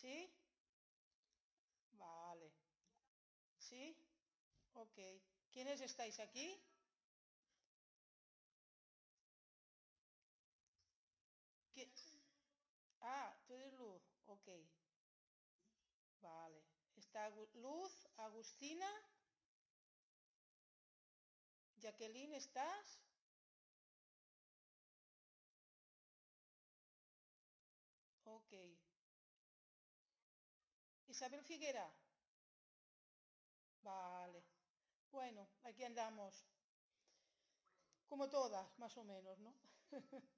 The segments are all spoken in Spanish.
¿Sí? Vale. ¿Sí? Ok. ¿Quiénes estáis aquí? Ah, tú eres Luz. Ok. Vale. Está Luz, Agustina. Jacqueline, ¿estás? Isabel Figuera. Vale. Bueno, aquí andamos. Como todas, más o menos, ¿no?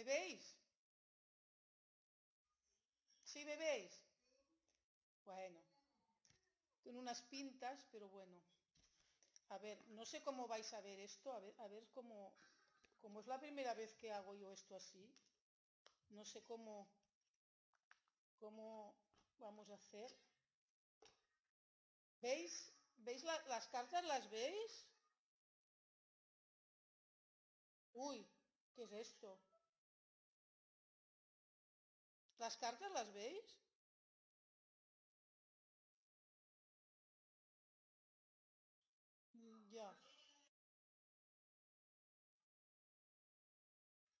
¿me veis? ¿Sí me veis? Bueno, con unas pintas, pero bueno. A ver, no sé cómo vais a ver esto, a ver, a ver cómo, como es la primera vez que hago yo esto así, no sé cómo, cómo vamos a hacer. ¿Veis? ¿Veis las cartas? ¿Las veis? Uy, ¿Qué es esto? ¿Las cartas las veis? Mm, ya.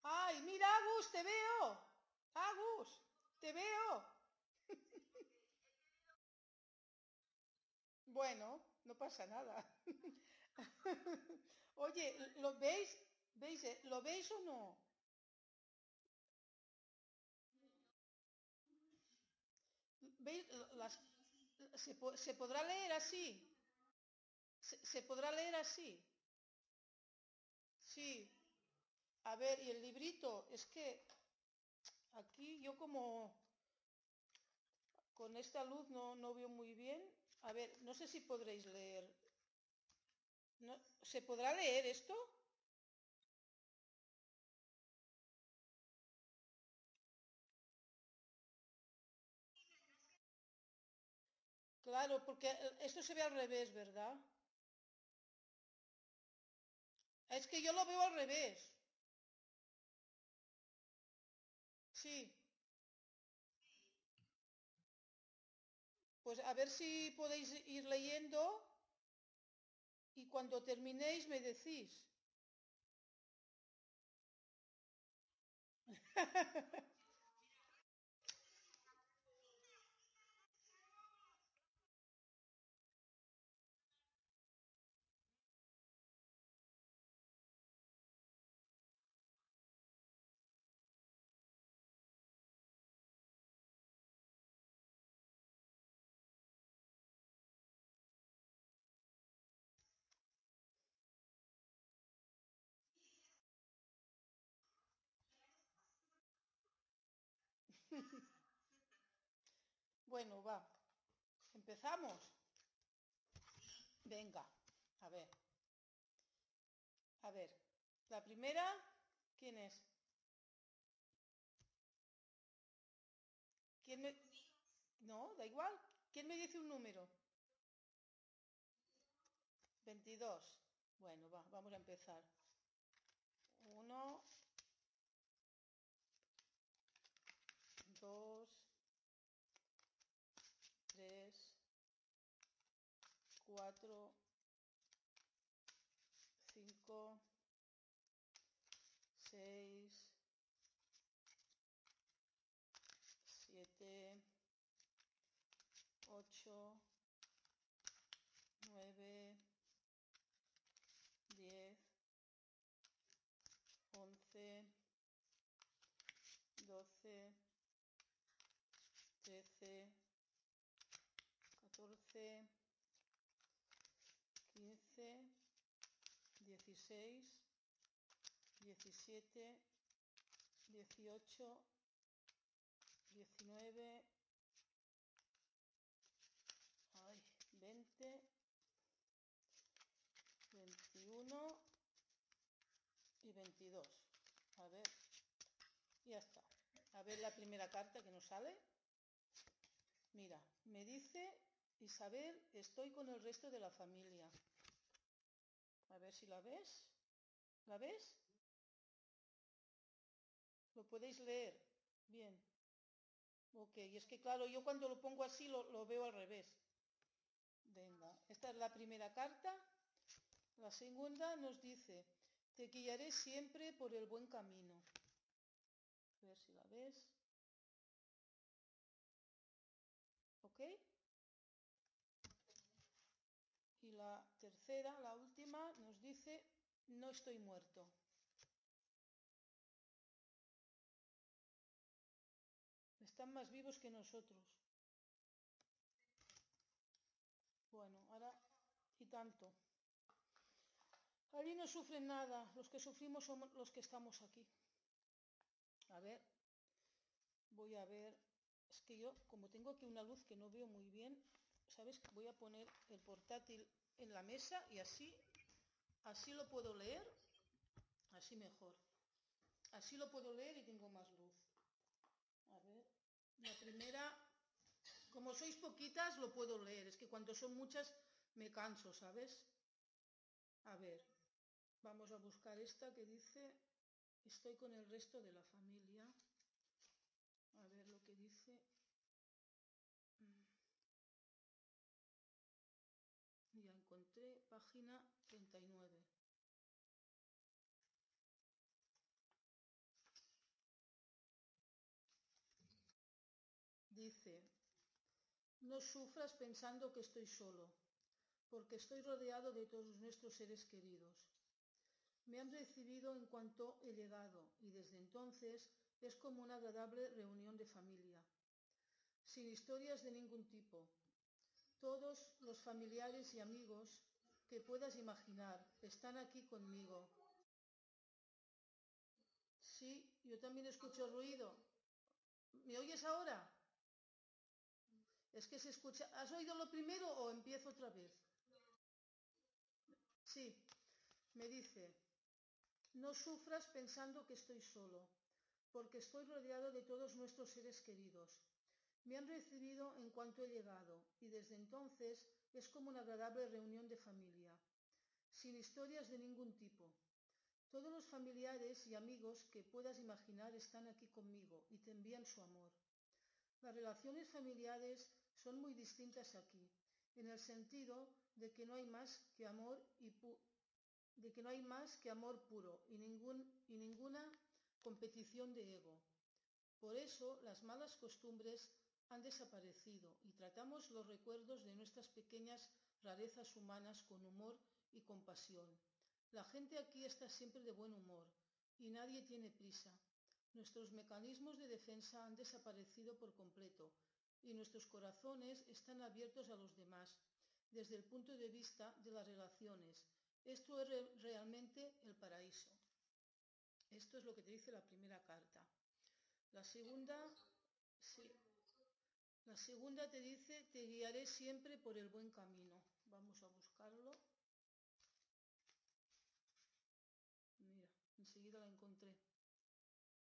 ¡Ay, mira, Agus, te veo! ¡Agus, te veo! Bueno, no pasa nada. Oye, ¿lo veis? ¿Veis? Eh? ¿Lo veis o no? Se, podrá leer así? ¿Se, ¿Se, podrá leer así? Sí. A ver, y el librito, es que aquí yo como con esta luz no, no veo muy bien. A ver, no sé si podréis leer. ¿No? ¿Se podrá leer esto? Claro, porque esto se ve al revés, ¿verdad? Es que yo lo veo al revés. Sí. Pues a ver si podéis ir leyendo y cuando terminéis me decís. Bueno, va. ¿Empezamos? Venga, a ver. A ver, la primera, ¿quién es? ¿Quién me... No, da igual. ¿Quién me dice un número? 22. Bueno, va, vamos a empezar. 1, 16, 17, 18, 19, ay, 20, 21 y 22. A ver, ya está. A ver la primera carta que nos sale. Mira, me dice Isabel, estoy con el resto de la familia. A ver si la ves. ¿La ves? ¿Lo podéis leer? Bien. Ok, y es que claro, yo cuando lo pongo así lo, lo veo al revés. Venga, esta es la primera carta. La segunda nos dice, te guiaré siempre por el buen camino. A ver si la ves. ¿Ok? Y la tercera, la última, no estoy muerto. Están más vivos que nosotros. Bueno, ahora y tanto. Allí no sufren nada, los que sufrimos somos los que estamos aquí. A ver, voy a ver, es que yo como tengo aquí una luz que no veo muy bien, ¿sabes? Voy a poner el portátil en la mesa y así, así lo puedo leer, así mejor. Así lo puedo leer y tengo más luz. A ver, la primera, como sois poquitas lo puedo leer, es que cuando son muchas me canso, ¿sabes? A ver, vamos a buscar esta que dice, estoy con el resto de la familia. No sufras pensando que estoy solo, porque estoy rodeado de todos nuestros seres queridos. Me han recibido en cuanto he llegado y desde entonces es como una agradable reunión de familia, sin historias de ningún tipo. Todos los familiares y amigos que puedas imaginar están aquí conmigo. Sí, yo también escucho ruido. ¿Me oyes ahora? Es que se escucha. ¿Has oído lo primero o empiezo otra vez? Sí, me dice, no sufras pensando que estoy solo, porque estoy rodeado de todos nuestros seres queridos. Me han recibido en cuanto he llegado, y desde entonces es como una agradable reunión de familia, sin historias de ningún tipo. Todos los familiares y amigos que puedas imaginar están aquí conmigo y te envían su amor. Las relaciones familiares son muy distintas aquí, en el sentido de que no hay más que amor y de que no hay más que amor puro y, y ninguna competición de ego. Por eso las malas costumbres han desaparecido y tratamos los recuerdos de nuestras pequeñas rarezas humanas con humor y compasión. La gente aquí está siempre de buen humor y nadie tiene prisa. Nuestros mecanismos de defensa han desaparecido por completo y nuestros corazones están abiertos a los demás desde el punto de vista de las relaciones. Esto es re realmente el paraíso. Esto es lo que te dice la primera carta. La segunda, sí, la segunda te dice, te guiaré siempre por el buen camino. Vamos a buscarlo. Mira, enseguida la encontré.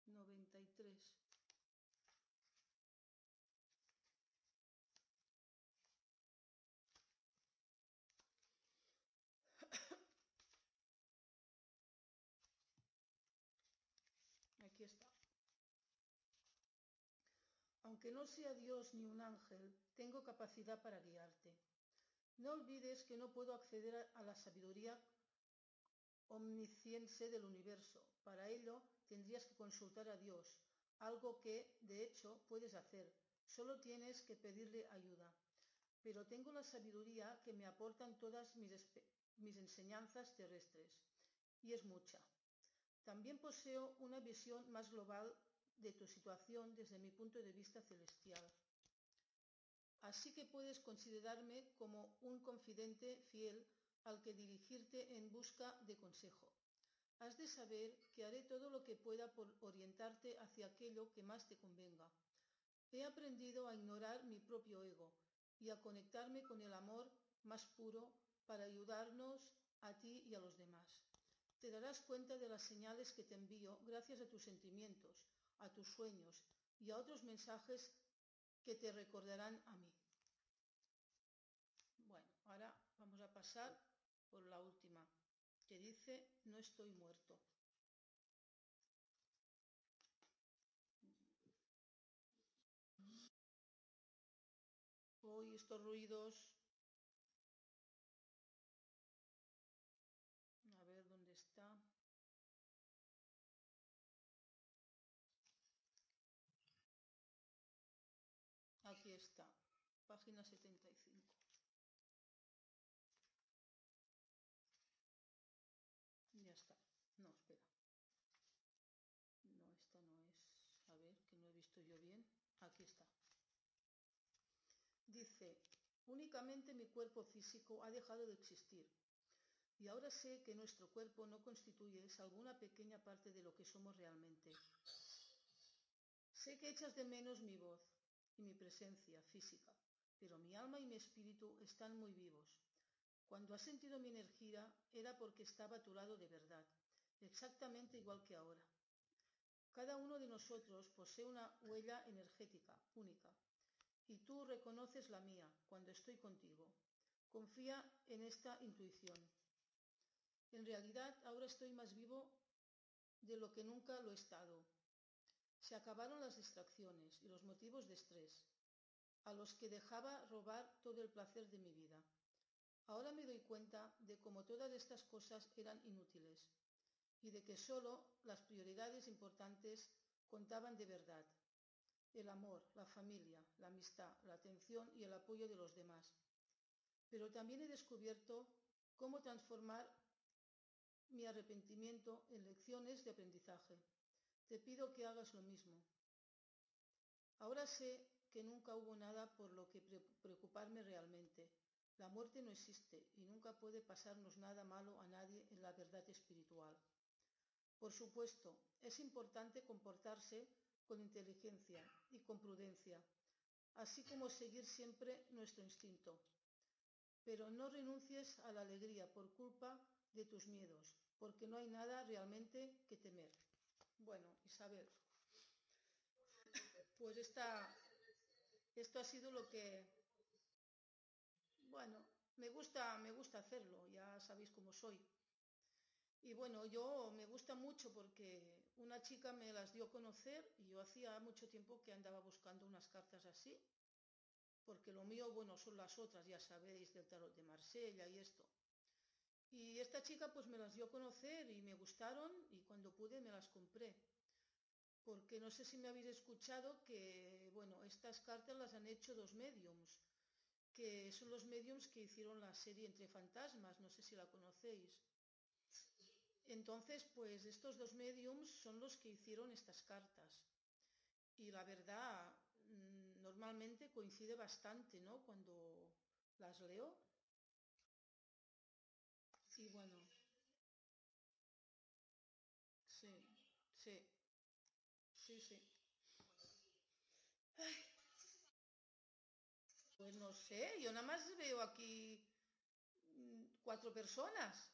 93. Aquí está. Aunque no sea Dios ni un ángel, tengo capacidad para guiarte. No olvides que no puedo acceder a la sabiduría omnisciente del universo. Para ello tendrías que consultar a Dios, algo que, de hecho, puedes hacer. Solo tienes que pedirle ayuda. Pero tengo la sabiduría que me aportan todas mis, mis enseñanzas terrestres, y es mucha. También poseo una visión más global de tu situación desde mi punto de vista celestial. Así que puedes considerarme como un confidente fiel al que dirigirte en busca de consejo. Has de saber que haré todo lo que pueda por orientarte hacia aquello que más te convenga. He aprendido a ignorar mi propio ego y a conectarme con el amor más puro para ayudarnos a ti y a los demás. Te darás cuenta de las señales que te envío gracias a tus sentimientos, a tus sueños y a otros mensajes que te recordarán a mí. Bueno, ahora vamos a pasar por la última, que dice, no estoy muerto. Hoy estos ruidos está, página 75. Ya está. No, espera. No, esta no es. A ver, que no he visto yo bien. Aquí está. Dice, únicamente mi cuerpo físico ha dejado de existir y ahora sé que nuestro cuerpo no constituye salvo una pequeña parte de lo que somos realmente. Sé que echas de menos mi voz y mi presencia física, pero mi alma y mi espíritu están muy vivos. Cuando has sentido mi energía era porque estaba a tu lado de verdad, exactamente igual que ahora. Cada uno de nosotros posee una huella energética única, y tú reconoces la mía cuando estoy contigo. Confía en esta intuición. En realidad ahora estoy más vivo de lo que nunca lo he estado. Se acabaron las distracciones y los motivos de estrés, a los que dejaba robar todo el placer de mi vida. Ahora me doy cuenta de cómo todas estas cosas eran inútiles y de que solo las prioridades importantes contaban de verdad. El amor, la familia, la amistad, la atención y el apoyo de los demás. Pero también he descubierto cómo transformar mi arrepentimiento en lecciones de aprendizaje. Te pido que hagas lo mismo. Ahora sé que nunca hubo nada por lo que preocuparme realmente. La muerte no existe y nunca puede pasarnos nada malo a nadie en la verdad espiritual. Por supuesto, es importante comportarse con inteligencia y con prudencia, así como seguir siempre nuestro instinto. Pero no renuncies a la alegría por culpa de tus miedos, porque no hay nada realmente que temer. Bueno, Isabel, pues esta, esto ha sido lo que, bueno, me gusta, me gusta hacerlo, ya sabéis cómo soy. Y bueno, yo me gusta mucho porque una chica me las dio a conocer y yo hacía mucho tiempo que andaba buscando unas cartas así, porque lo mío, bueno, son las otras, ya sabéis, del tarot de Marsella y esto. Y esta chica pues me las dio a conocer y me gustaron y cuando pude me las compré. Porque no sé si me habéis escuchado que, bueno, estas cartas las han hecho dos mediums, que son los mediums que hicieron la serie Entre Fantasmas, no sé si la conocéis. Entonces, pues estos dos mediums son los que hicieron estas cartas. Y la verdad, mm, normalmente coincide bastante, ¿no? Cuando las leo, Sí, bueno. Sí, sí. Sí, sí. Pues no sé, yo nada más veo aquí mm, cuatro personas.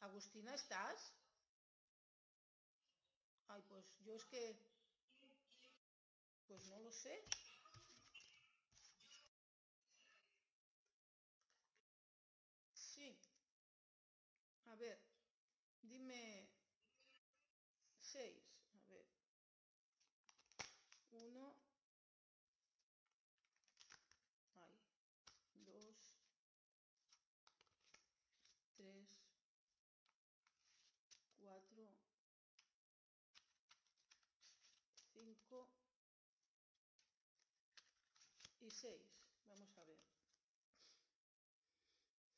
Agustina, ¿estás? Ay, pues yo es que... Pues no lo sé. Vamos a ver.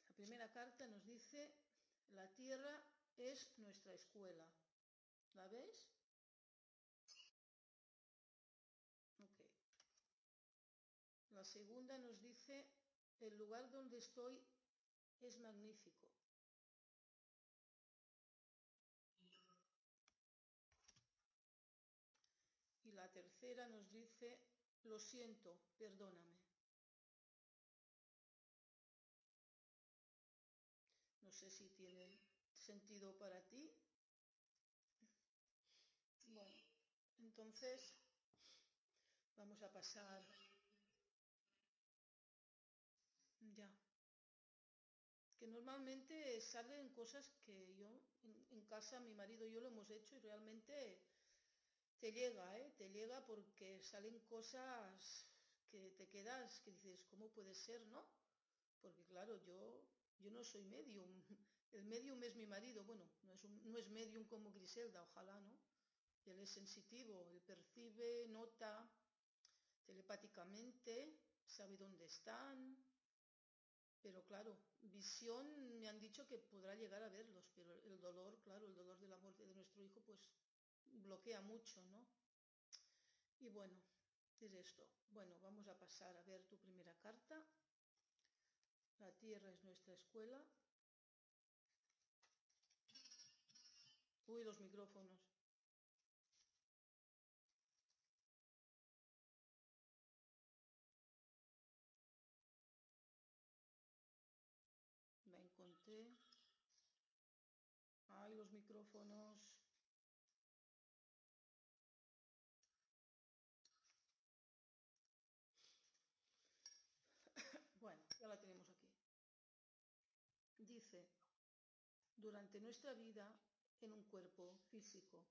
La primera carta nos dice, la tierra es nuestra escuela. ¿La veis? La segunda nos dice, el lugar donde estoy es magnífico. Y la tercera nos dice, lo siento. Perdóname. No sé si tiene sentido para ti. Bueno, entonces vamos a pasar ya. Que normalmente salen cosas que yo en, en casa, mi marido y yo lo hemos hecho y realmente te llega, ¿eh? Te llega porque salen cosas que te quedas, que dices, ¿cómo puede ser, no? Porque claro, yo, yo no soy medium. El medium es mi marido, bueno, no es, un, no es medium como Griselda, ojalá, ¿no? Él es sensitivo, él percibe, nota telepáticamente, sabe dónde están, pero claro, visión me han dicho que podrá llegar a verlos, pero el dolor, claro, el dolor de la muerte de nuestro hijo, pues bloquea mucho, ¿no? Y bueno, es esto. Bueno, vamos a pasar a ver tu primera carta. La tierra es nuestra escuela. Uy, los micrófonos. Me encontré. Ay, los micrófonos. Bueno, ya la tenemos aquí. Durante nuestra vida en un cuerpo físico,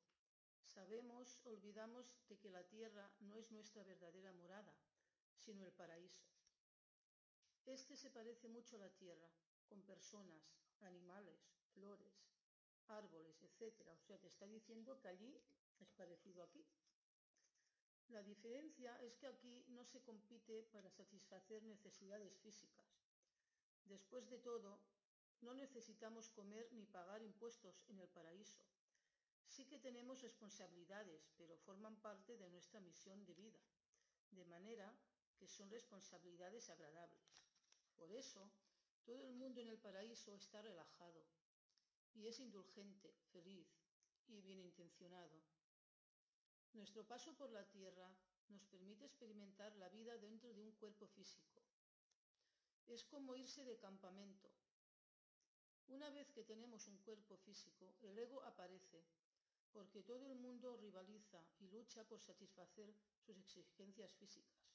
sabemos, olvidamos de que la tierra no es nuestra verdadera morada, sino el paraíso. Este se parece mucho a la tierra, con personas, animales, flores, árboles, etc. O sea, te está diciendo que allí es parecido aquí. La diferencia es que aquí no se compite para satisfacer necesidades físicas. Después de todo, no necesitamos comer ni pagar impuestos en el paraíso. Sí que tenemos responsabilidades, pero forman parte de nuestra misión de vida, de manera que son responsabilidades agradables. Por eso, todo el mundo en el paraíso está relajado y es indulgente, feliz y bien intencionado. Nuestro paso por la tierra nos permite experimentar la vida dentro de un cuerpo físico. Es como irse de campamento. Una vez que tenemos un cuerpo físico, el ego aparece, porque todo el mundo rivaliza y lucha por satisfacer sus exigencias físicas.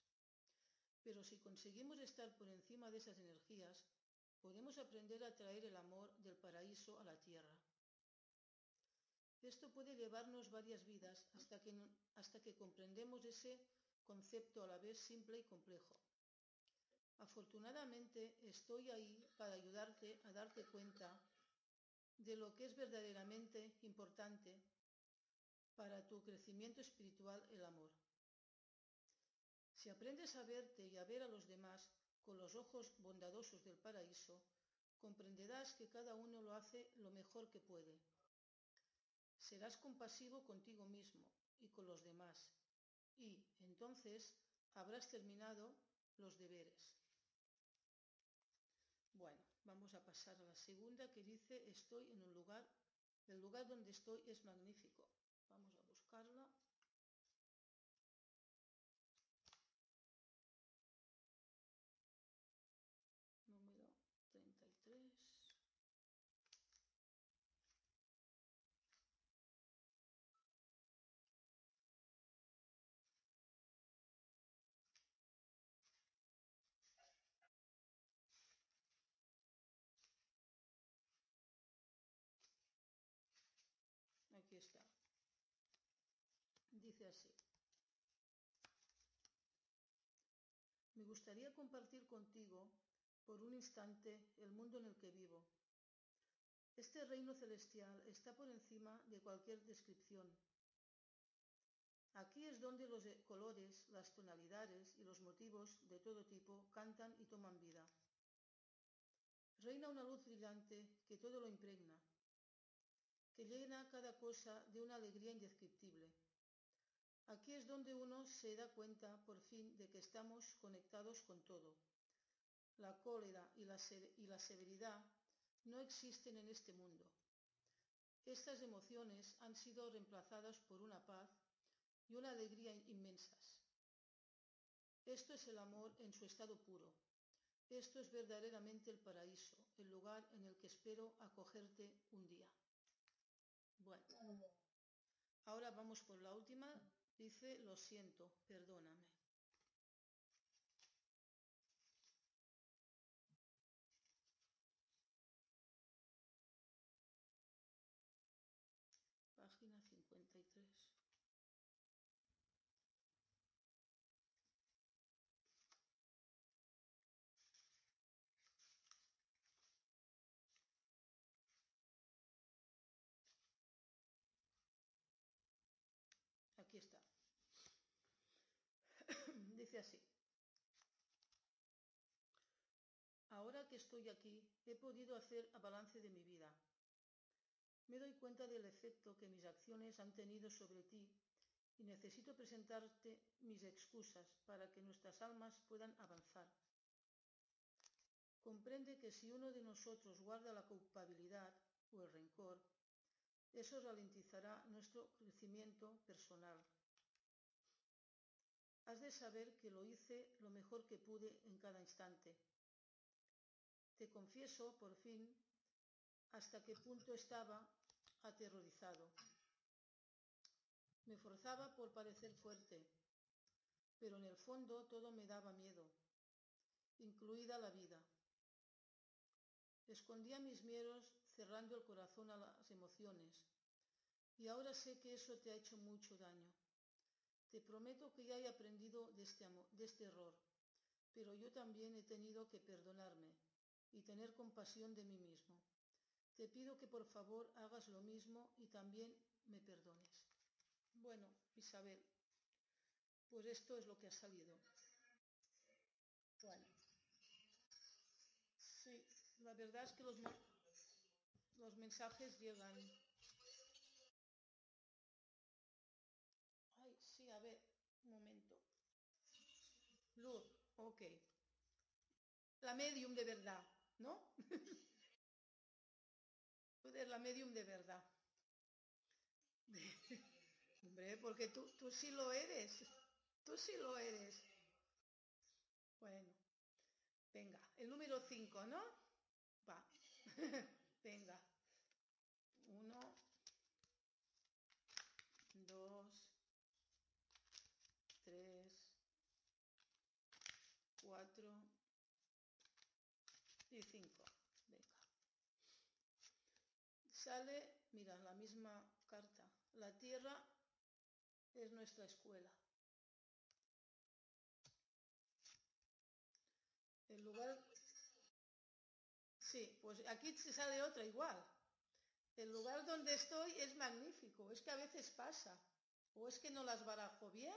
Pero si conseguimos estar por encima de esas energías, podemos aprender a traer el amor del paraíso a la tierra. Esto puede llevarnos varias vidas hasta que, hasta que comprendemos ese concepto a la vez simple y complejo. Afortunadamente estoy ahí para ayudarte a darte cuenta de lo que es verdaderamente importante para tu crecimiento espiritual, el amor. Si aprendes a verte y a ver a los demás con los ojos bondadosos del paraíso, comprenderás que cada uno lo hace lo mejor que puede. Serás compasivo contigo mismo y con los demás, y entonces habrás terminado los deberes. Vamos a pasar a la segunda que dice estoy en un lugar, el lugar donde estoy es magnífico. Vamos a buscarla. Aquí está. Dice así. Me compartir contigo por un instante el mundo en el que vivo. Este reino celestial está por encima de cualquier descripción. Aquí es donde los colores, las tonalidades y los motivos de todo tipo cantan y toman vida. Reina una luz brillante que todo lo impregna, que llena cada cosa de una alegría indescriptible. Aquí es donde uno se da cuenta por fin de que estamos conectados con todo. La cólera y la, y la severidad no existen en este mundo. Estas emociones han sido reemplazadas por una paz y una alegría inmensas. Esto es el amor en su estado puro. Esto es verdaderamente el paraíso, el lugar en el que espero acogerte un día. Bueno, ahora vamos por la última. Dice, lo siento, perdóname. Página 53. Aquí está. Así. Ahora que estoy aquí, he podido hacer a balance de mi vida. Me doy cuenta del efecto que mis acciones han tenido sobre ti y necesito presentarte mis excusas para que nuestras almas puedan avanzar. Comprende que si uno de nosotros guarda la culpabilidad o el rencor, eso ralentizará nuestro crecimiento personal. Has de saber que lo hice lo mejor que pude en cada instante. Te confieso, por fin, hasta qué punto estaba aterrorizado. Me forzaba por parecer fuerte, pero en el fondo todo me daba miedo, incluida la vida. Escondía mis miedos cerrando el corazón a las emociones, y ahora sé que eso te ha hecho mucho daño. Te prometo que ya he aprendido de este, de este error, pero yo también he tenido que perdonarme y tener compasión de mí mismo. Te pido que por favor hagas lo mismo y también me perdones. Bueno, Isabel, pues esto es lo que ha salido. Bueno. Sí, la verdad es que los, los mensajes llegan. Ay, sí, a ver, un momento. Luz, ok. La medium de verdad, ¿no? Eres la medium de verdad. Hombre, porque tú, tú sí lo eres. Tú sí lo eres. Bueno, venga, el número 5, ¿no? Va. venga. Uno, dos, tres, cuatro y cinco. Venga. Sale, mira, la misma carta. La tierra es nuestra escuela. El lugar... Sí, pues aquí se sale otra igual. El lugar donde estoy es magnífico. Es que a veces pasa. O es que no las barajo bien.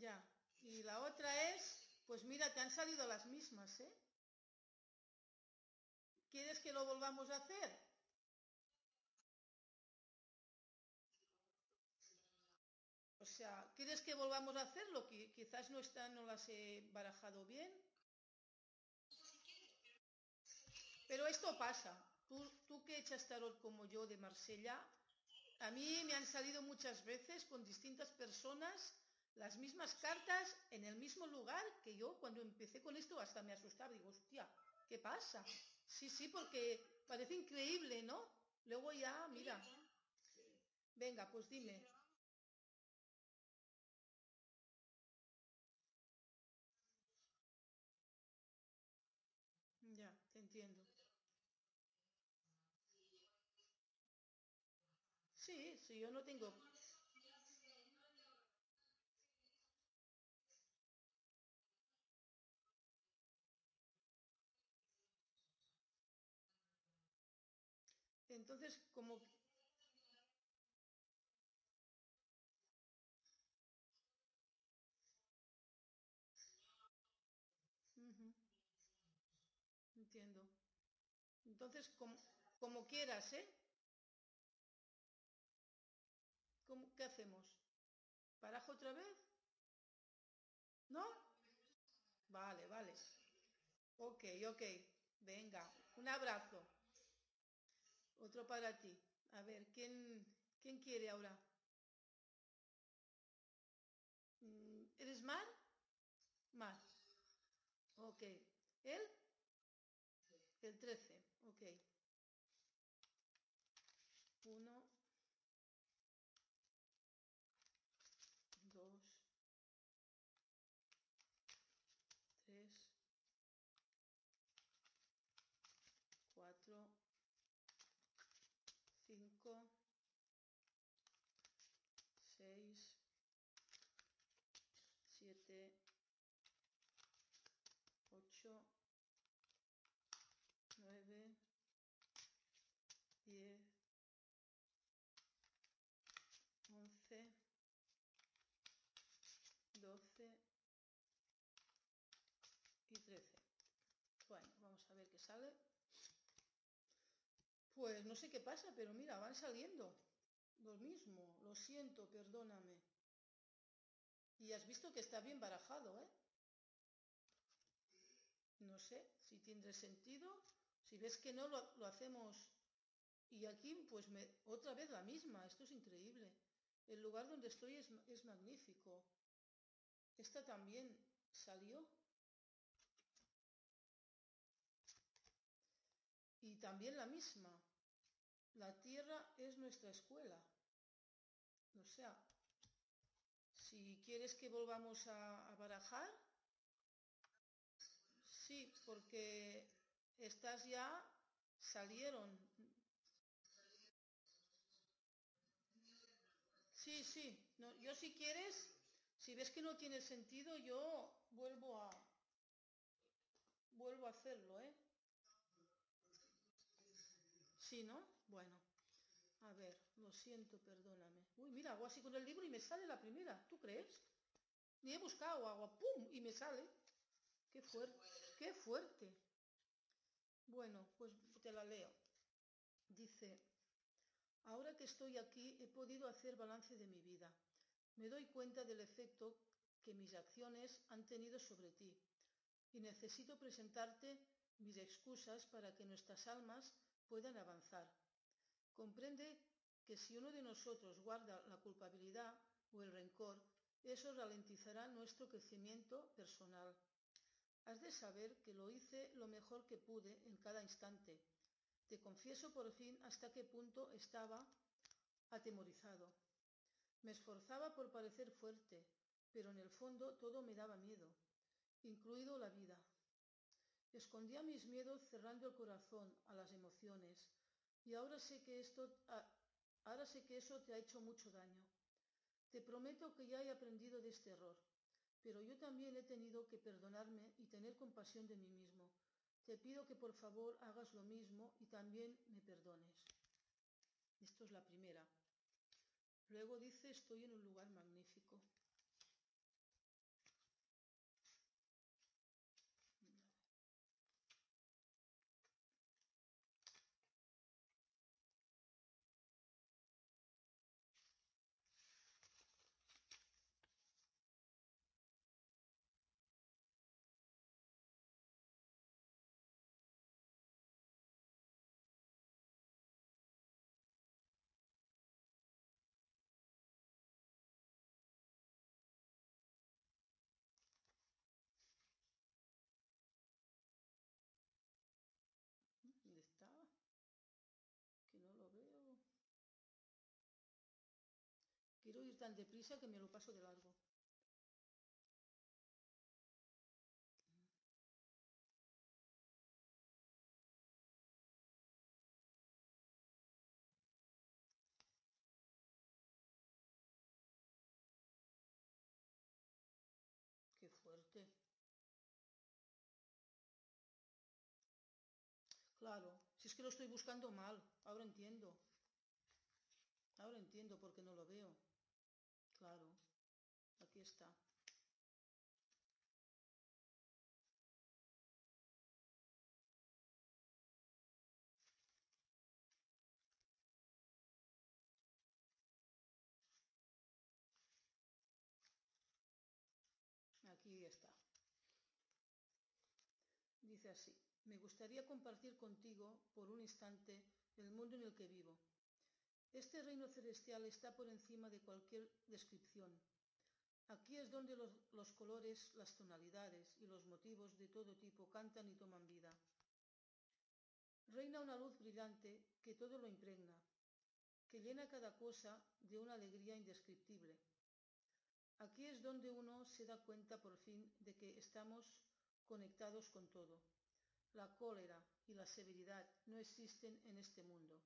Ya. Y la otra es, pues mira, te han salido las mismas, ¿eh? ¿Quieres que lo volvamos a hacer? O sea, ¿quieres que volvamos a hacerlo? Que quizás no, está, no las he barajado bien. Pero esto pasa. Tú, tú que echas tarot como yo de Marsella, a mí me han salido muchas veces con distintas personas las mismas cartas en el mismo lugar que yo cuando empecé con esto hasta me asustaba. Digo, hostia, ¿qué pasa? Sí, sí, porque parece increíble, ¿no? Luego ya, mira. Venga, pues dime. Ya, te entiendo. Sí, sí, yo no tengo... Entonces, como... Entiendo. Entonces, como, como quieras, ¿eh? ¿Cómo- ¿Qué hacemos? ¿Parajo otra vez? ¿No? Vale, vale. Ok, ok. Venga, un abrazo. Otro para ti. A ver, ¿quién, quién quiere ahora? Mm, ¿Eres Mar? Mar. Ok. ¿Él? El 13. Sale. Pues no sé qué pasa, pero mira, van saliendo. Lo mismo, lo siento, perdóname. Y has visto que está bien barajado, ¿eh? No sé si tiene sentido. Si ves que no, lo, hacemos. Y aquí, pues otra vez la misma. Esto es increíble. El lugar donde estoy es, es magnífico. Esta también salió. Y también la misma. La tierra es nuestra escuela. O sea, si quieres que volvamos a, barajar, sí, porque estas ya salieron. Sí, sí. No, yo si quieres si ves que no tiene sentido, yo vuelvo a vuelvo a hacerlo, ¿eh? ¿No? Bueno. A ver, lo siento, perdóname. Uy, mira, hago así con el libro y me sale la primera. ¿Tú crees? Ni he buscado, hago ¡pum! y me sale. Qué fuerte, qué fuerte. Bueno, pues te la leo. Dice, ahora que estoy aquí he podido hacer balance de mi vida me doy cuenta del efecto que mis acciones han tenido sobre ti y necesito presentarte mis excusas para que nuestras almas puedan avanzar. Comprende que si uno de nosotros guarda la culpabilidad o el rencor, eso ralentizará nuestro crecimiento personal. Has de saber que lo hice lo mejor que pude en cada instante. Te confieso por fin hasta qué punto estaba atemorizado. Me esforzaba por parecer fuerte, pero en el fondo todo me daba miedo, incluido la vida. Escondía mis miedos cerrando el corazón a las emociones, y ahora sé que esto ahora sé que eso te ha hecho mucho daño. Te prometo que ya he aprendido de este error, pero yo también he tenido que perdonarme y tener compasión de mí mismo. Te pido que por favor hagas lo mismo y también me perdones. Esto es la primera. Luego dice, estoy en un lugar magnífico. Tan deprisa que me lo paso de largo. Qué fuerte. Claro, si es que lo estoy buscando mal, ahora entiendo. Ahora entiendo por qué no lo veo. Claro, aquí está. Aquí está. Dice así. Me gustaría compartir contigo, por un instante, el mundo en el que vivo. Este reino celestial está por encima de cualquier descripción. Aquí es donde los, los colores, las tonalidades y los motivos de todo tipo cantan y toman vida. Reina una luz brillante que todo lo impregna, que llena cada cosa de una alegría indescriptible. Aquí es donde uno se da cuenta por fin de que estamos conectados con todo. La cólera y la severidad no existen en este mundo.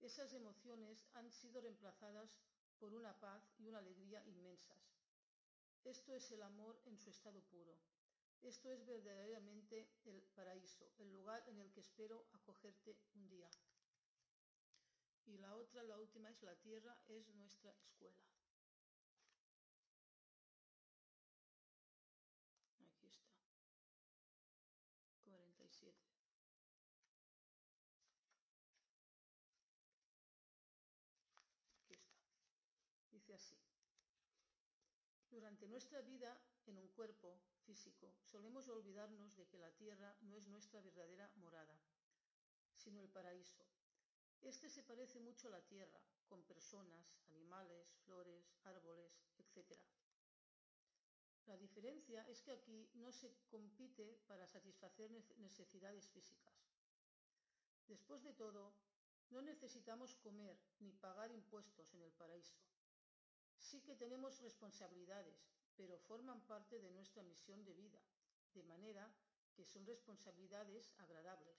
Esas emociones han sido reemplazadas por una paz y una alegría inmensas. Esto es el amor en su estado puro. Esto es verdaderamente el paraíso, el lugar en el que espero acogerte un día. Y la otra, la última, es la tierra, es nuestra escuela. Aquí está. 47. Aquí está. Dice así. Nuestra vida en un cuerpo físico, solemos olvidarnos de que la tierra no es nuestra verdadera morada, sino el paraíso. Este se parece mucho a la tierra, con personas, animales, flores, árboles, etc. La diferencia es que aquí no se compite para satisfacer necesidades físicas. Después de todo, no necesitamos comer ni pagar impuestos en el paraíso. Sí que tenemos responsabilidades, pero forman parte de nuestra misión de vida, de manera que son responsabilidades agradables.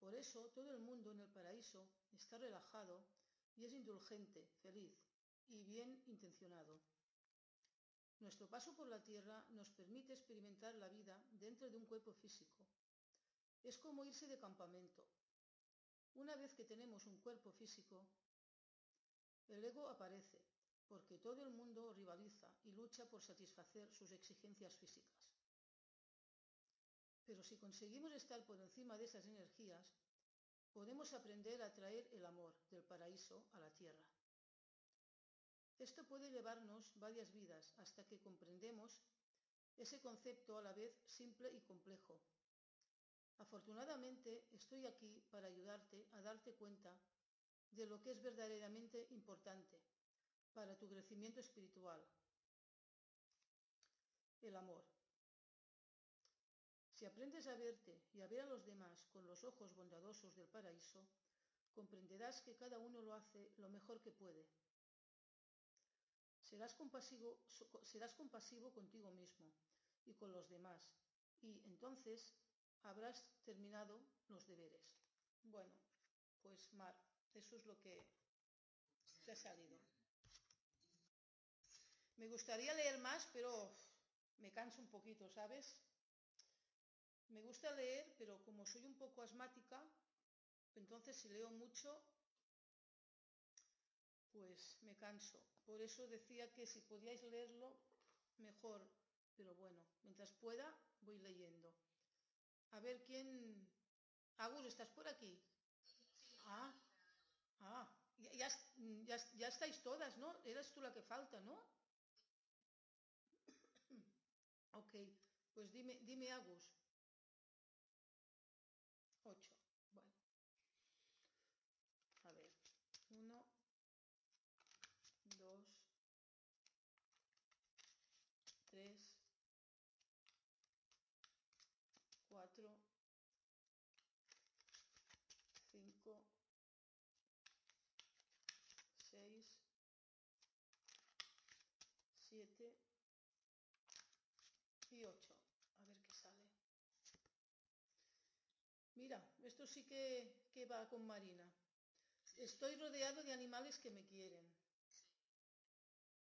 Por eso todo el mundo en el paraíso está relajado y es indulgente, feliz y bien intencionado. Nuestro paso por la tierra nos permite experimentar la vida dentro de un cuerpo físico. Es como irse de campamento. Una vez que tenemos un cuerpo físico, el ego aparece, porque todo el mundo rivaliza y lucha por satisfacer sus exigencias físicas. Pero si conseguimos estar por encima de esas energías, podemos aprender a traer el amor del paraíso a la tierra. Esto puede llevarnos varias vidas hasta que comprendemos ese concepto a la vez simple y complejo. Afortunadamente estoy aquí para ayudarte a darte cuenta de lo que es verdaderamente importante para tu crecimiento espiritual. El amor. Si aprendes a verte y a ver a los demás con los ojos bondadosos del paraíso, comprenderás que cada uno lo hace lo mejor que puede. Serás compasivo, serás compasivo contigo mismo y con los demás, y entonces habrás terminado los deberes. Bueno, pues Mar, eso es lo que te ha salido. Me gustaría leer más, pero me canso un poquito, ¿sabes? Me gusta leer, pero como soy un poco asmática, entonces si leo mucho, pues me canso. Por eso decía que si podíais leerlo, mejor. Pero bueno, mientras pueda, voy leyendo. A ver quién... Agus, ¿estás por aquí? Ah, ah, ya, ya, ya estáis todas, ¿no? Eras tú la que falta, ¿no? Ok, pues dime, dime Agus. Esto sí que, que va con Marina. Estoy rodeado de animales que me quieren.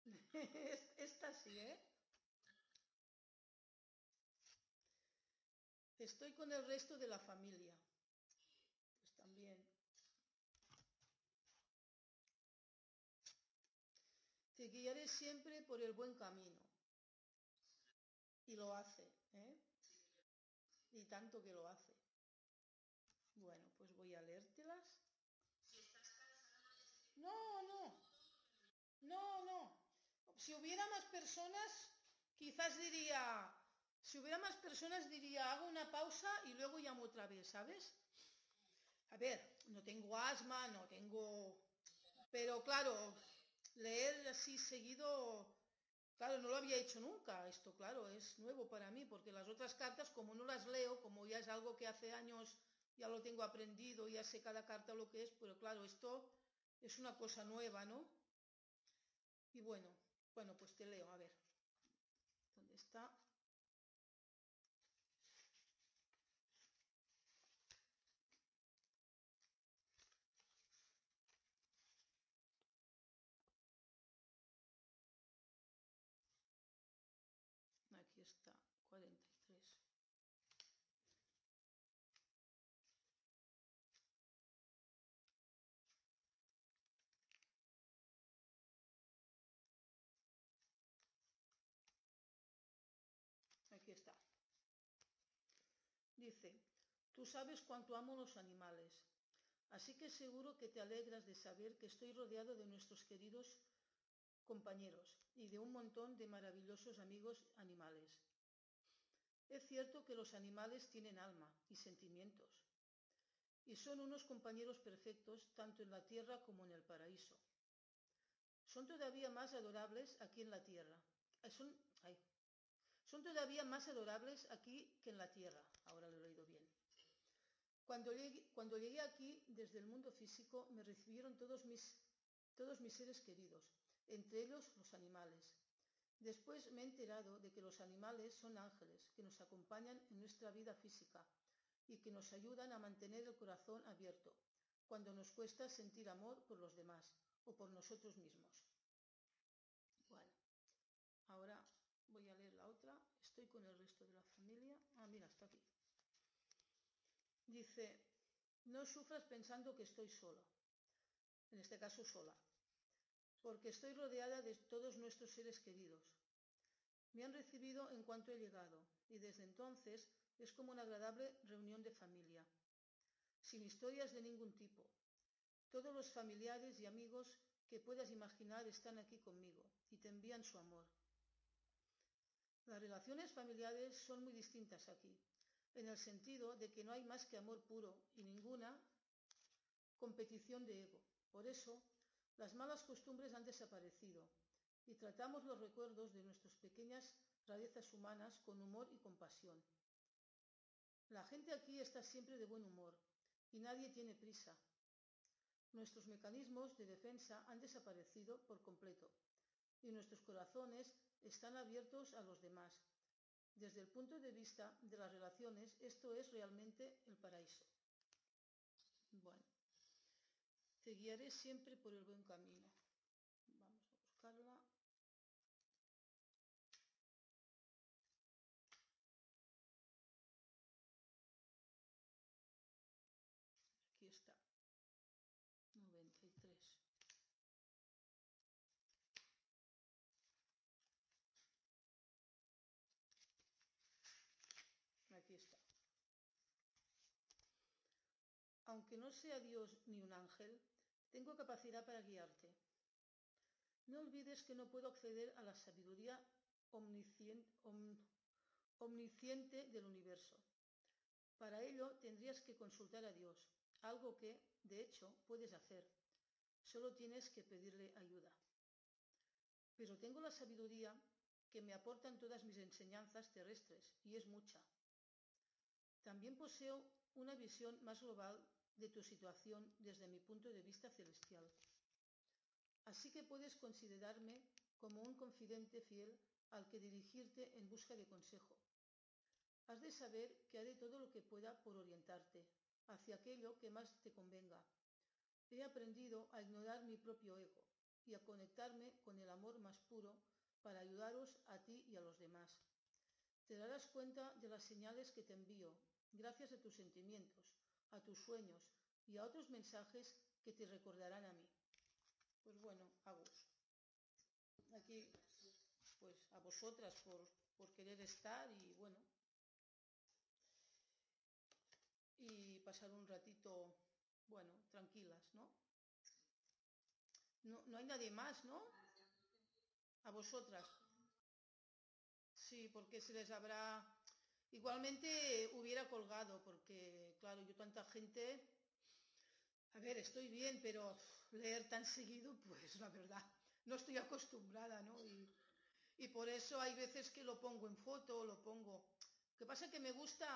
Esta sí, ¿eh? Estoy con el resto de la familia. Pues también. Te guiaré siempre por el buen camino. Y lo hace, ¿eh? Y tanto que lo hace. Bueno, pues voy a leértelas. No, no. No, no. Si hubiera más personas, quizás diría, si hubiera más personas diría, hago una pausa y luego llamo otra vez, ¿sabes? A ver, no tengo asma, no tengo... Pero claro, leer así seguido Claro, no lo había hecho nunca, esto claro, es nuevo para mí, porque las otras cartas, como no las leo, como ya es algo que hace años ya lo tengo aprendido, ya sé cada carta lo que es, pero claro, esto es una cosa nueva, ¿no? Y bueno, bueno, pues te leo, a ver, ¿dónde está? Aquí está, 43. Aquí está. Tú sabes cuánto amo los animales, así que seguro que te alegras de saber que estoy rodeado de nuestros queridos compañeros y de un montón de maravillosos amigos animales. Es cierto que los animales tienen alma y sentimientos, y son unos compañeros perfectos tanto en la tierra como en el paraíso. Son todavía más adorables aquí en la tierra. Son, son todavía más adorables aquí que en la tierra. Ahora lo he leído bien. Cuando llegué, aquí desde el mundo físico me recibieron todos mis, todos mis seres queridos, entre ellos los animales. Después me he enterado de que los animales son ángeles que nos acompañan en nuestra vida física y que nos ayudan a mantener el corazón abierto cuando nos cuesta sentir amor por los demás o por nosotros mismos. Bueno, ahora Voy a leer la otra. Estoy con el resto de la familia. Ah, mira, está aquí. Dice, no sufras pensando que estoy sola. En este caso sola. Porque estoy rodeada de todos nuestros seres queridos. Me han recibido en cuanto he llegado y desde entonces es como una agradable reunión de familia. Sin historias de ningún tipo. Todos los familiares y amigos que puedas imaginar están aquí conmigo y te envían su amor. Las relaciones familiares son muy distintas aquí, en el sentido de que no hay más que amor puro y ninguna competición de ego. Por eso, las malas costumbres han desaparecido y tratamos los recuerdos de nuestras pequeñas rarezas humanas con humor y compasión. La gente aquí está siempre de buen humor y nadie tiene prisa. Nuestros mecanismos de defensa han desaparecido por completo y nuestros corazones están abiertos a los demás. Desde el punto de vista de las relaciones, esto es realmente el paraíso. Bueno, te guiaré siempre por el buen camino. Vamos a buscarla. Aquí está. 93. Aquí está. Aunque no sea Dios ni un ángel, tengo capacidad para guiarte. No olvides que no puedo acceder a la sabiduría omnisciente, omnisciente del universo. Para ello tendrías que consultar a Dios, algo que, de hecho, puedes hacer. Solo tienes que pedirle ayuda. Pero tengo la sabiduría que me aportan todas mis enseñanzas terrestres, y es mucha. También poseo una visión más global de tu situación desde mi punto de vista celestial. Así que puedes considerarme como un confidente fiel al que dirigirte en busca de consejo. Has de saber que haré todo lo que pueda por orientarte hacia aquello que más te convenga. He aprendido a ignorar mi propio ego y a conectarme con el amor más puro para ayudaros a ti y a los demás. Te darás cuenta de las señales que te envío gracias a tus sentimientos, a tus sueños y a otros mensajes que te recordarán a mí. Pues bueno, vos. Aquí, pues a vosotras por, por querer estar y bueno, y pasar un ratito, bueno, tranquilas, ¿no? No, no hay nadie más, ¿no? A vosotras. Sí, porque se les habrá Igualmente hubiera colgado, porque claro, yo tanta gente, a ver, estoy bien, pero leer tan seguido, pues la verdad, no estoy acostumbrada, ¿no? Y, Y por eso hay veces que lo pongo en foto, lo pongo. Lo que pasa que me gusta,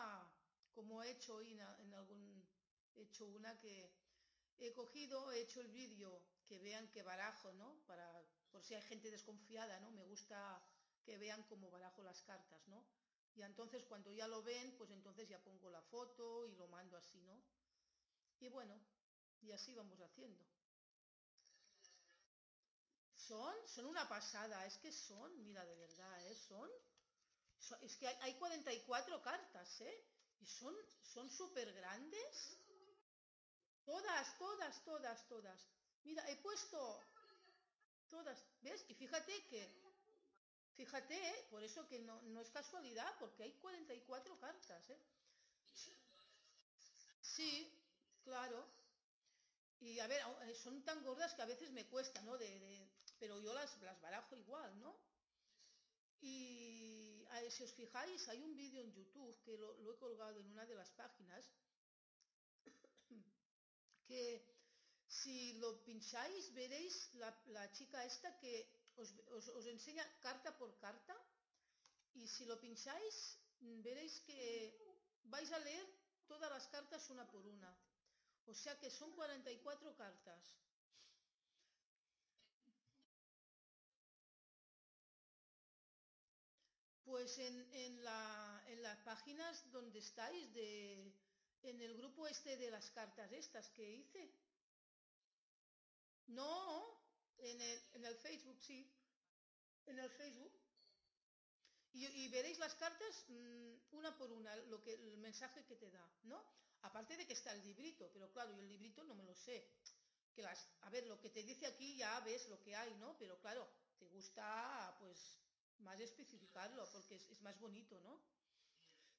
como he hecho hoy en algún, he hecho una que he cogido, he hecho el vídeo que vean que barajo, ¿no? Para, por si hay gente desconfiada, ¿no? Me gusta que vean cómo barajo las cartas, ¿no? Y entonces cuando ya lo ven, pues entonces ya pongo la foto y lo mando así, ¿no? Y bueno, y así vamos haciendo. Son, son una pasada, es que son, mira, de verdad, ¿eh? Son, es que hay, 44 cartas, ¿eh? Y son son súper grandes. Todas, todas, todas, todas. Mira, he puesto todas, ¿ves? Y fíjate que Fíjate, ¿eh? por eso que no, no, es casualidad, porque hay 44 cartas. ¿eh? Sí, claro. Y a ver, eh, son tan gordas que a veces me cuesta, ¿no? Pero yo las, las barajo igual, ¿no? Y si os fijáis, hay un vídeo en YouTube que lo, he colgado en una de las páginas, que si lo pincháis veréis la, la chica esta que os, enseña carta por carta y si lo pincháis veréis que vais a leer todas las cartas una por una. O sea que son 44 cartas. Pues en, la, en, las páginas donde estáis, de, en el grupo este de las cartas estas que hice. No, en el, Facebook, sí. En el Facebook. Y, veréis las cartas mm, una por una, lo que, el mensaje que te da, ¿no? Aparte de que está el librito, pero claro, yo el librito no me lo sé. Que las, a ver, lo que te dice aquí ya ves lo que hay, ¿no? Pero claro, te gusta pues más especificarlo porque es, es más bonito, ¿no?